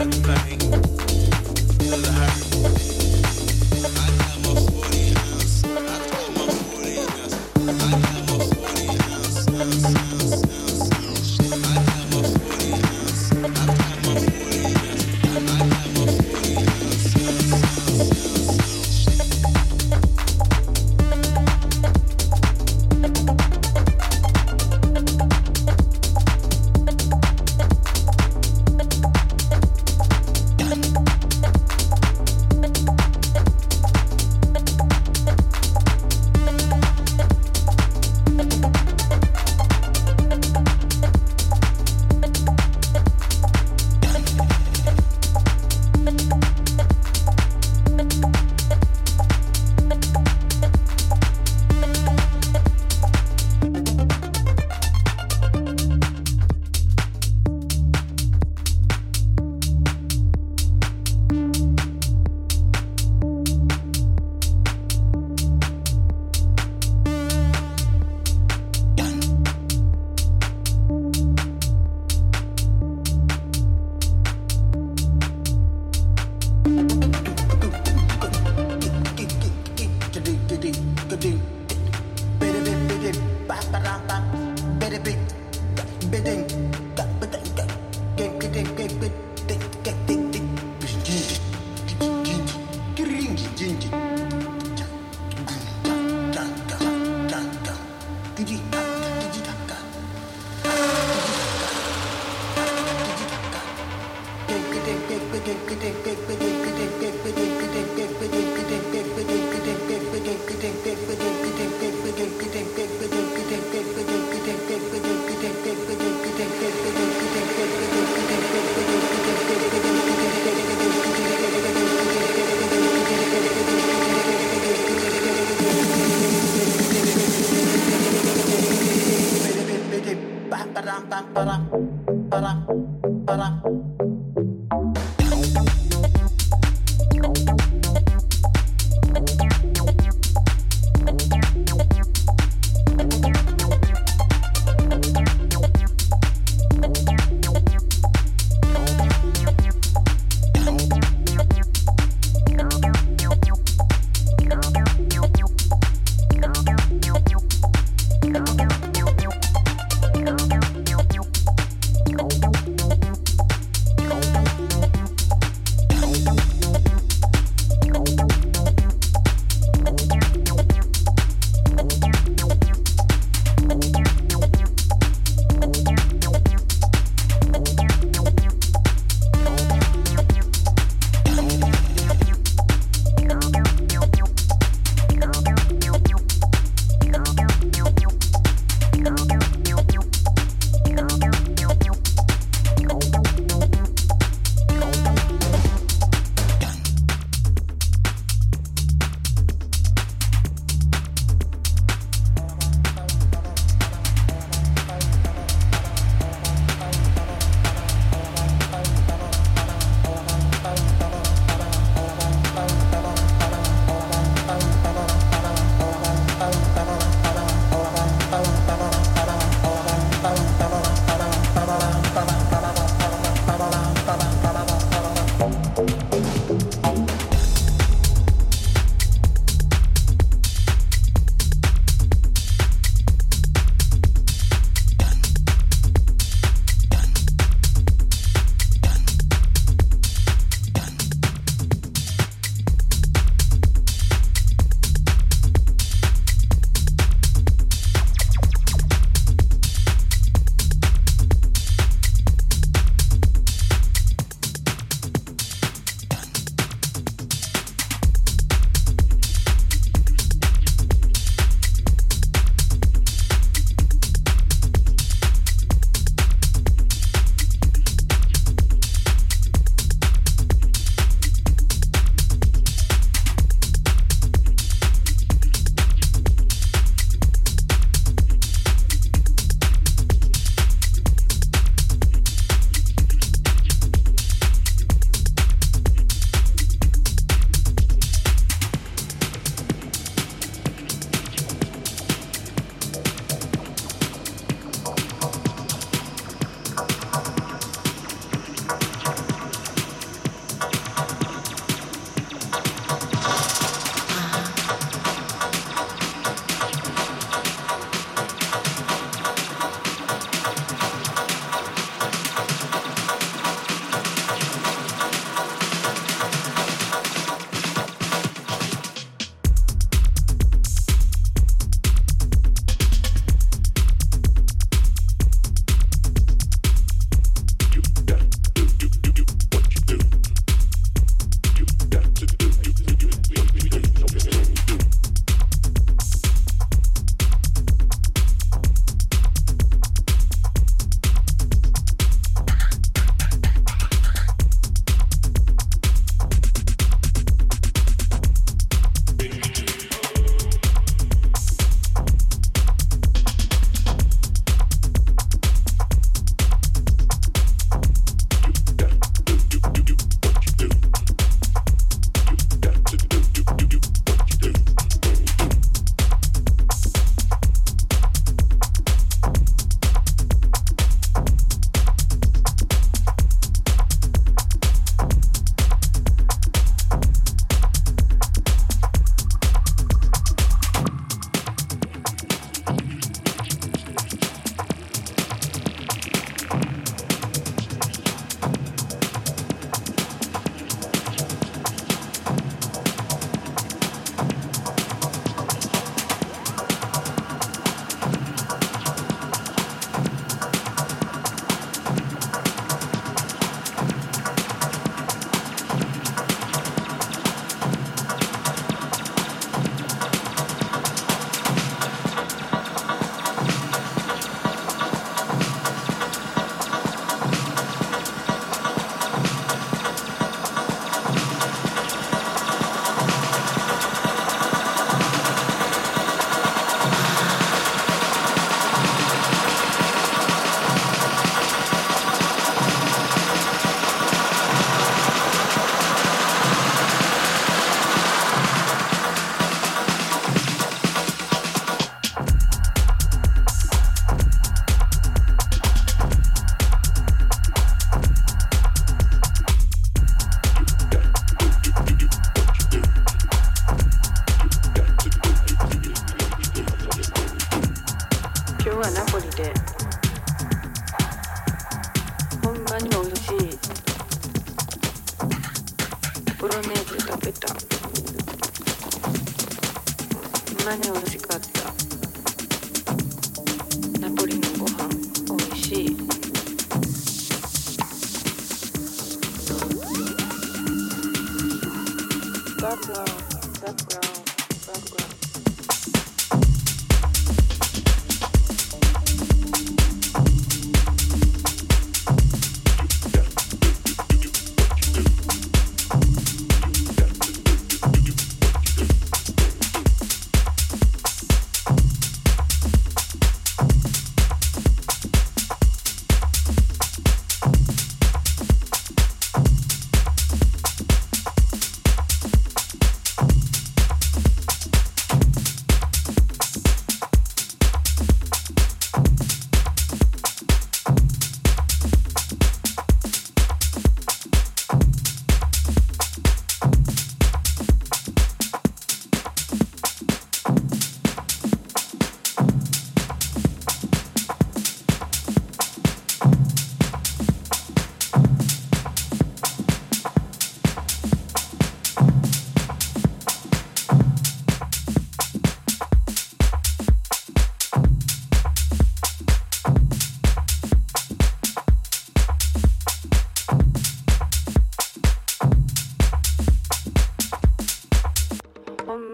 everything.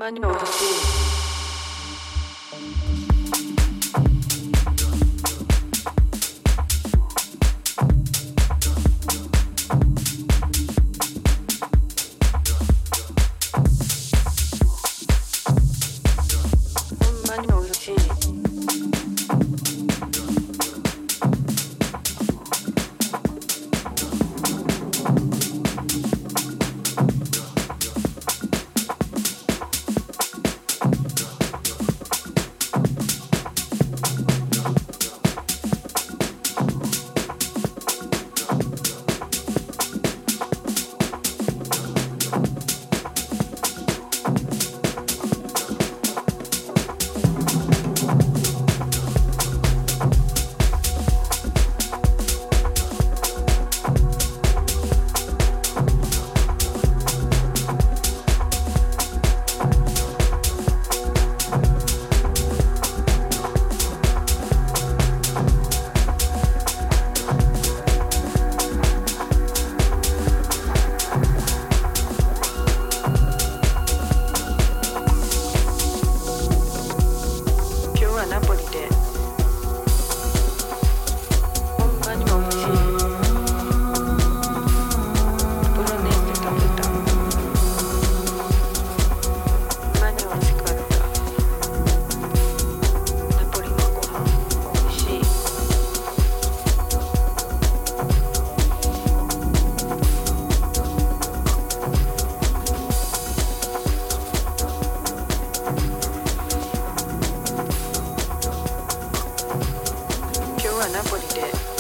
今にも私 it.